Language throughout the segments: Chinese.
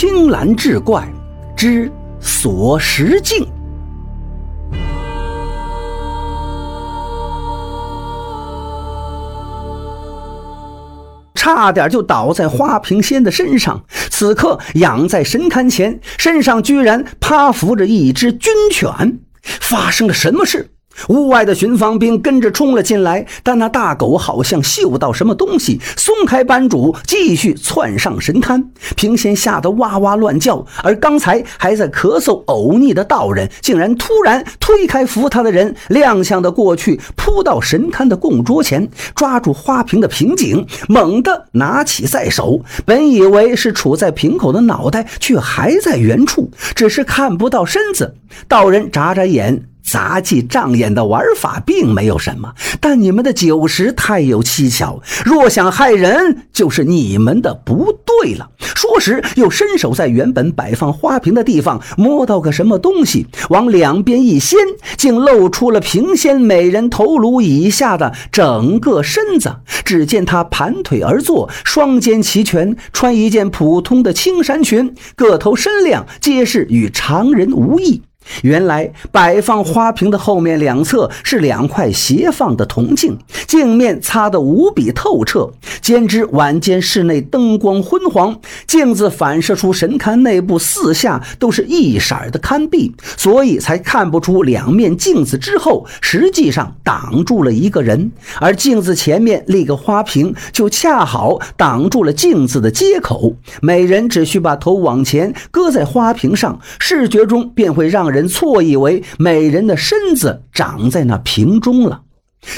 青蓝志怪之锁石镜。差点就倒在花瓶仙的身上。此刻仰在神龛前，身上居然趴伏着一只军犬。发生了什么事？屋外的巡防兵跟着冲了进来，但那大狗好像嗅到什么东西，松开班主，继续窜上神龛。平仙吓得哇哇乱叫，而刚才还在咳嗽呕逆的道人，竟然突然推开扶他的人，踉跄的过去，扑到神龛的供桌前，抓住花瓶的瓶颈，猛地拿起在手。本以为是杵在瓶口的脑袋，却还在原处，只是看不到身子。道人眨眨眼。杂技障眼的玩法并没有什么，但你们的酒食太有蹊跷。若想害人，就是你们的不对了。说时，又伸手在原本摆放花瓶的地方摸到个什么东西，往两边一掀，竟露出了平仙美人头颅以下的整个身子。只见她盘腿而坐，双肩齐全，穿一件普通的青衫裙，个头身量皆是与常人无异。原来摆放花瓶的后面两侧是两块斜放的铜镜，镜面擦得无比透彻。兼之晚间室内灯光昏黄，镜子反射出神龛内部四下都是一色的龛壁，所以才看不出两面镜子之后实际上挡住了一个人，而镜子前面立个花瓶，就恰好挡住了镜子的接口。每人只需把头往前搁在花瓶上，视觉中便会让人。错以为美人的身子长在那瓶中了。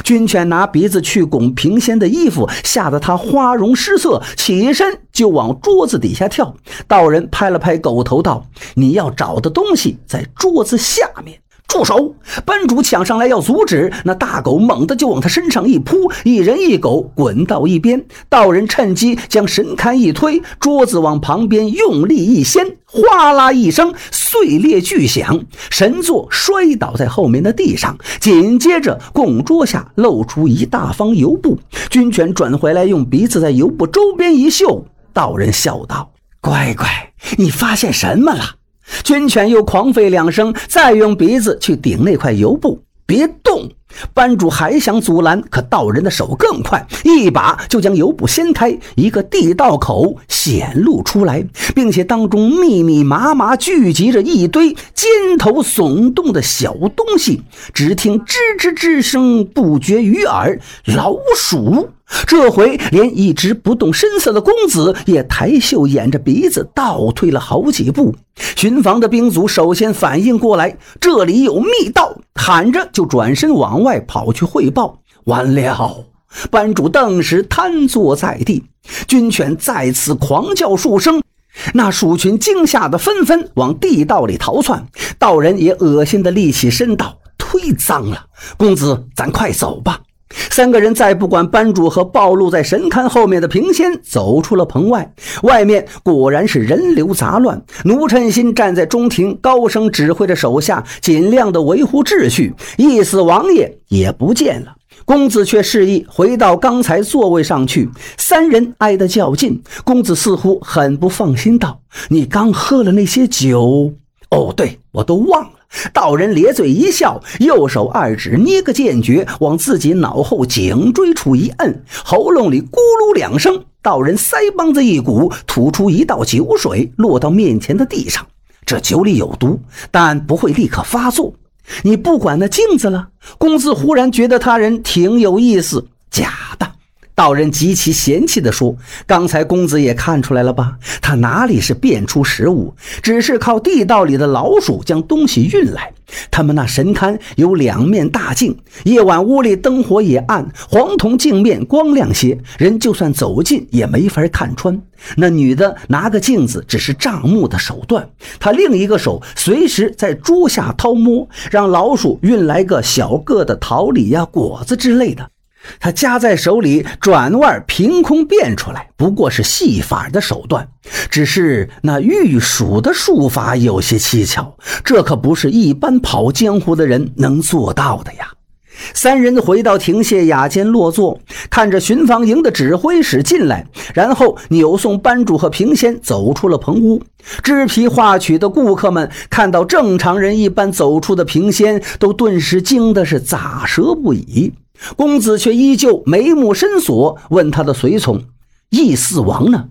军犬拿鼻子去拱瓶仙的衣服，吓得他花容失色，起身就往桌子底下跳。道人拍了拍狗头，道：“你要找的东西在桌子下面。”住手！班主抢上来要阻止，那大狗猛地就往他身上一扑，一人一狗滚到一边。道人趁机将神龛一推，桌子往旁边用力一掀，哗啦一声碎裂巨响，神座摔倒在后面的地上。紧接着，供桌下露出一大方油布。军犬转回来，用鼻子在油布周边一嗅，道人笑道：“乖乖，你发现什么了？”军犬又狂吠两声，再用鼻子去顶那块油布，别动。班主还想阻拦，可道人的手更快，一把就将油布掀开，一个地道口显露出来，并且当中密密麻麻聚集着一堆尖头耸动的小东西，只听吱吱吱声不绝于耳，老鼠。这回连一直不动声色的公子也抬袖掩着鼻子倒退了好几步。巡防的兵卒首先反应过来，这里有密道，喊着就转身往外跑去汇报。完了，班主顿时瘫坐在地。军犬再次狂叫数声，那鼠群惊吓的纷纷往地道里逃窜。道人也恶心的立起身道：“忒脏了，公子，咱快走吧。”三个人再不管班主和暴露在神龛后面的平仙，走出了棚外。外面果然是人流杂乱。奴趁心站在中庭，高声指挥着手下尽量的维护秩序。一死王爷也不见了，公子却示意回到刚才座位上去。三人挨得较近，公子似乎很不放心，道：“你刚喝了那些酒？哦，对，我都忘了。”道人咧嘴一笑，右手二指捏个剑诀，往自己脑后颈椎处一摁，喉咙里咕噜两声，道人腮帮子一鼓，吐出一道酒水，落到面前的地上。这酒里有毒，但不会立刻发作。你不管那镜子了。公子忽然觉得他人挺有意思，假的。道人极其嫌弃地说：“刚才公子也看出来了吧？他哪里是变出食物，只是靠地道里的老鼠将东西运来。他们那神龛有两面大镜，夜晚屋里灯火也暗，黄铜镜面光亮些，人就算走近也没法看穿。那女的拿个镜子只是障目的手段，她另一个手随时在桌下掏摸，让老鼠运来个小个的桃李呀、果子之类的。”他夹在手里，转腕凭空变出来，不过是戏法的手段。只是那御鼠的术法有些蹊跷，这可不是一般跑江湖的人能做到的呀。三人回到亭榭雅间落座，看着巡防营的指挥使进来，然后扭送班主和平仙走出了棚屋。制皮画曲的顾客们看到正常人一般走出的平仙，都顿时惊的是咋舌不已。公子却依旧眉目深锁，问他的随从：“易四王呢？”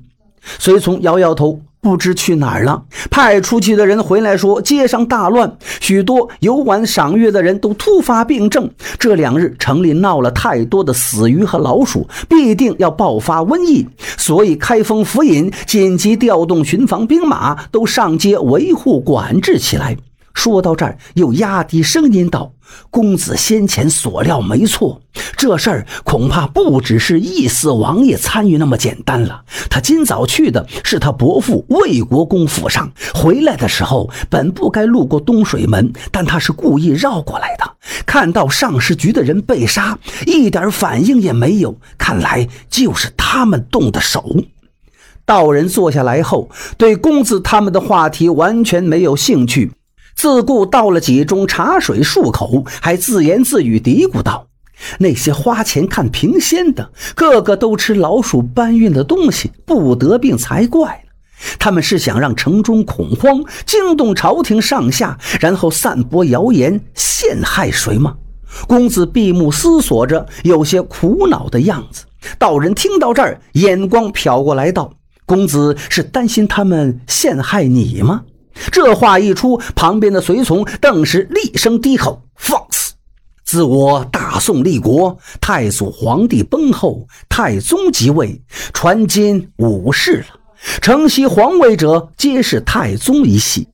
随从摇摇头。不知去哪儿了。派出去的人回来说，街上大乱，许多游玩赏月的人都突发病症。这两日城里闹了太多的死鱼和老鼠，必定要爆发瘟疫，所以开封府尹紧急调动巡防兵马，都上街维护管制起来。说到这儿，又压低声音道：“公子先前所料没错，这事儿恐怕不只是义四王爷参与那么简单了。他今早去的是他伯父魏国公府上，回来的时候本不该路过东水门，但他是故意绕过来的。看到上市局的人被杀，一点反应也没有，看来就是他们动的手。”道人坐下来后，对公子他们的话题完全没有兴趣。自顾倒了几盅茶水漱口，还自言自语嘀咕道：“那些花钱看平仙的，个个都吃老鼠搬运的东西，不得病才怪呢。他们是想让城中恐慌，惊动朝廷上下，然后散播谣言陷害谁吗？”公子闭目思索着，有些苦恼的样子。道人听到这儿，眼光瞟过来道：“公子是担心他们陷害你吗？”这话一出，旁边的随从顿时厉声低吼：“放肆！自我大宋立国，太祖皇帝崩后，太宗即位，传今五世了。承袭皇位者皆是太宗一系。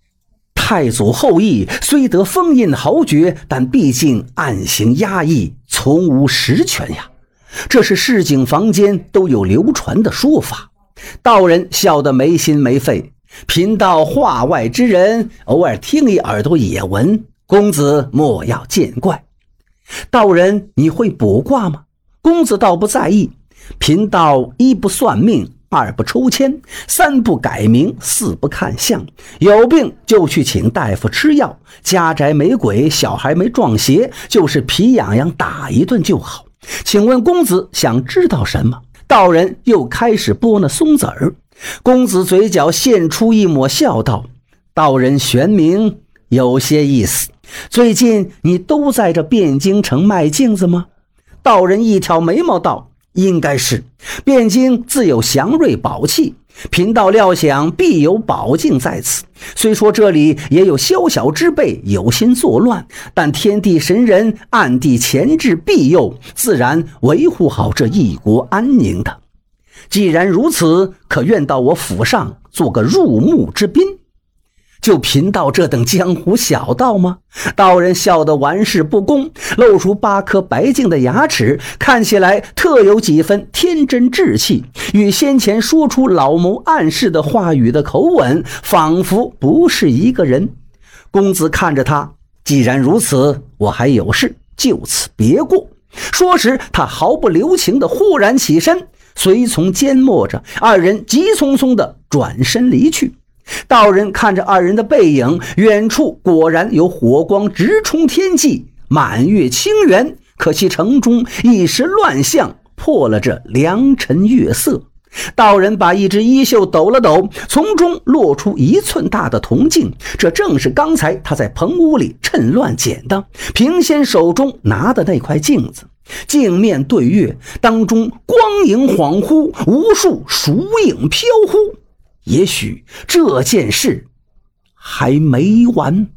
太祖后裔虽得封印豪爵，但毕竟暗行压抑，从无实权呀。这是市井坊间都有流传的说法。”道人笑得没心没肺。贫道话外之人，偶尔听一耳朵也闻，公子莫要见怪。道人，你会卜卦吗？公子倒不在意。贫道一不算命，二不抽签，三不改名，四不看相。有病就去请大夫吃药。家宅没鬼，小孩没撞邪，就是皮痒痒打一顿就好。请问公子想知道什么？道人又开始剥那松子儿。公子嘴角现出一抹笑，道：“道人玄冥有些意思。最近你都在这汴京城卖镜子吗？”道人一挑眉毛道：“应该是。汴京自有祥瑞宝器，贫道料想必有宝镜在此。虽说这里也有宵小之辈有心作乱，但天地神人暗地潜至庇佑，自然维护好这一国安宁的。”既然如此，可愿到我府上做个入幕之宾？就贫道这等江湖小道吗？道人笑得玩世不恭，露出八颗白净的牙齿，看起来特有几分天真稚气，与先前说出老谋暗示的话语的口吻，仿佛不是一个人。公子看着他，既然如此，我还有事，就此别过。说时，他毫不留情地忽然起身。随从缄默着，二人急匆匆地转身离去。道人看着二人的背影，远处果然有火光直冲天际，满月清圆。可惜城中一时乱象，破了这良辰月色。道人把一只衣袖抖了抖，从中落出一寸大的铜镜，这正是刚才他在棚屋里趁乱捡的。平仙手中拿的那块镜子。镜面对月，当中光影恍惚，无数鼠影飘忽。也许这件事还没完。